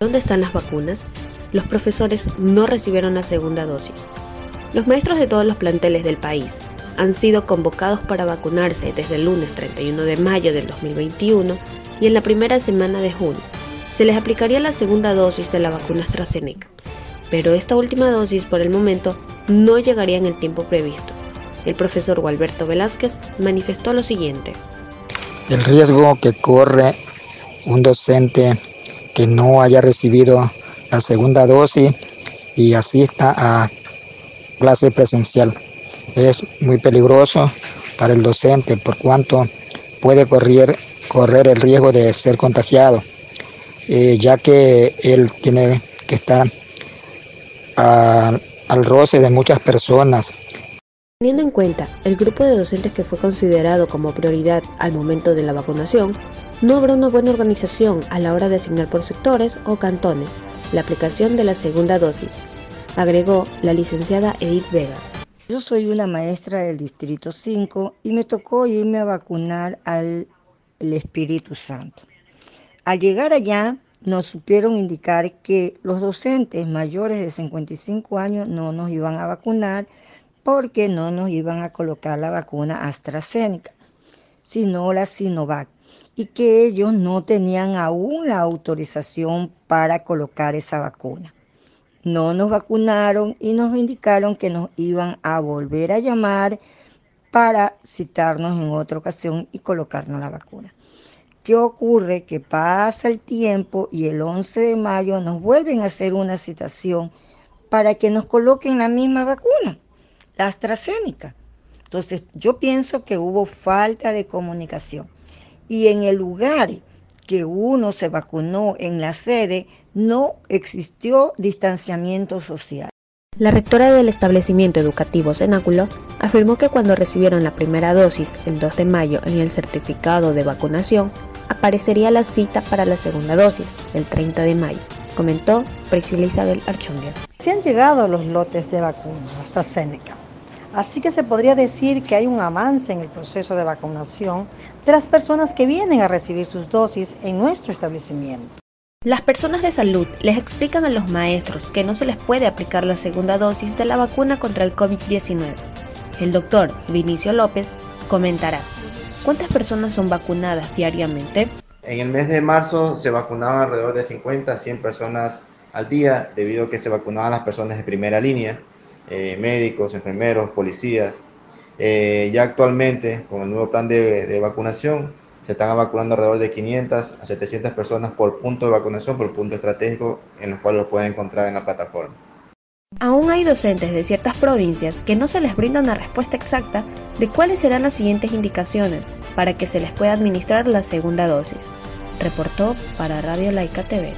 ¿Dónde están las vacunas? Los profesores no recibieron la segunda dosis. Los maestros de todos los planteles del país han sido convocados para vacunarse desde el lunes 31 de mayo del 2021 y en la primera semana de junio. Se les aplicaría la segunda dosis de la vacuna AstraZeneca, pero esta última dosis por el momento no llegaría en el tiempo previsto. El profesor Gualberto Velázquez manifestó lo siguiente. El riesgo que corre un docente que no haya recibido la segunda dosis y asista a clase presencial es muy peligroso para el docente por cuanto puede correr, correr el riesgo de ser contagiado, eh, ya que él tiene que estar al roce de muchas personas. Teniendo en cuenta el grupo de docentes que fue considerado como prioridad al momento de la vacunación, no habrá una buena organización a la hora de asignar por sectores o cantones la aplicación de la segunda dosis, agregó la licenciada Edith Vega. Yo soy una maestra del Distrito 5 y me tocó irme a vacunar al Espíritu Santo. Al llegar allá, nos supieron indicar que los docentes mayores de 55 años no nos iban a vacunar porque no nos iban a colocar la vacuna AstraZeneca, sino la Sinovac, y que ellos no tenían aún la autorización para colocar esa vacuna. No nos vacunaron y nos indicaron que nos iban a volver a llamar para citarnos en otra ocasión y colocarnos la vacuna. ¿Qué ocurre? Que pasa el tiempo y el 11 de mayo nos vuelven a hacer una citación para que nos coloquen la misma vacuna, la AstraZeneca. Entonces, yo pienso que hubo falta de comunicación. Y en el lugar que uno se vacunó en la sede, no existió distanciamiento social. La rectora del establecimiento educativo Cenáculo afirmó que cuando recibieron la primera dosis el 2 de mayo en el certificado de vacunación, aparecería la cita para la segunda dosis, el 30 de mayo, comentó Priscila Isabel Archundia. Se han llegado los lotes de vacunas AstraZeneca, así que se podría decir que hay un avance en el proceso de vacunación de las personas que vienen a recibir sus dosis en nuestro establecimiento. Las personas de salud les explican a los maestros que no se les puede aplicar la segunda dosis de la vacuna contra el COVID-19. El doctor Vinicio López comentará. ¿Cuántas personas son vacunadas diariamente? En el mes de marzo se vacunaban alrededor de 50 a 100 personas al día, debido a que se vacunaban las personas de primera línea, eh, médicos, enfermeros, policías. Eh, ya actualmente, con el nuevo plan de, vacunación, se están vacunando alrededor de 500 a 700 personas por punto de vacunación, por punto estratégico, en los cuales lo pueden encontrar en la plataforma. Aún hay docentes de ciertas provincias que no se les brinda una respuesta exacta de cuáles serán las siguientes indicaciones para que se les pueda administrar la segunda dosis, reportó para Radio Laica TV.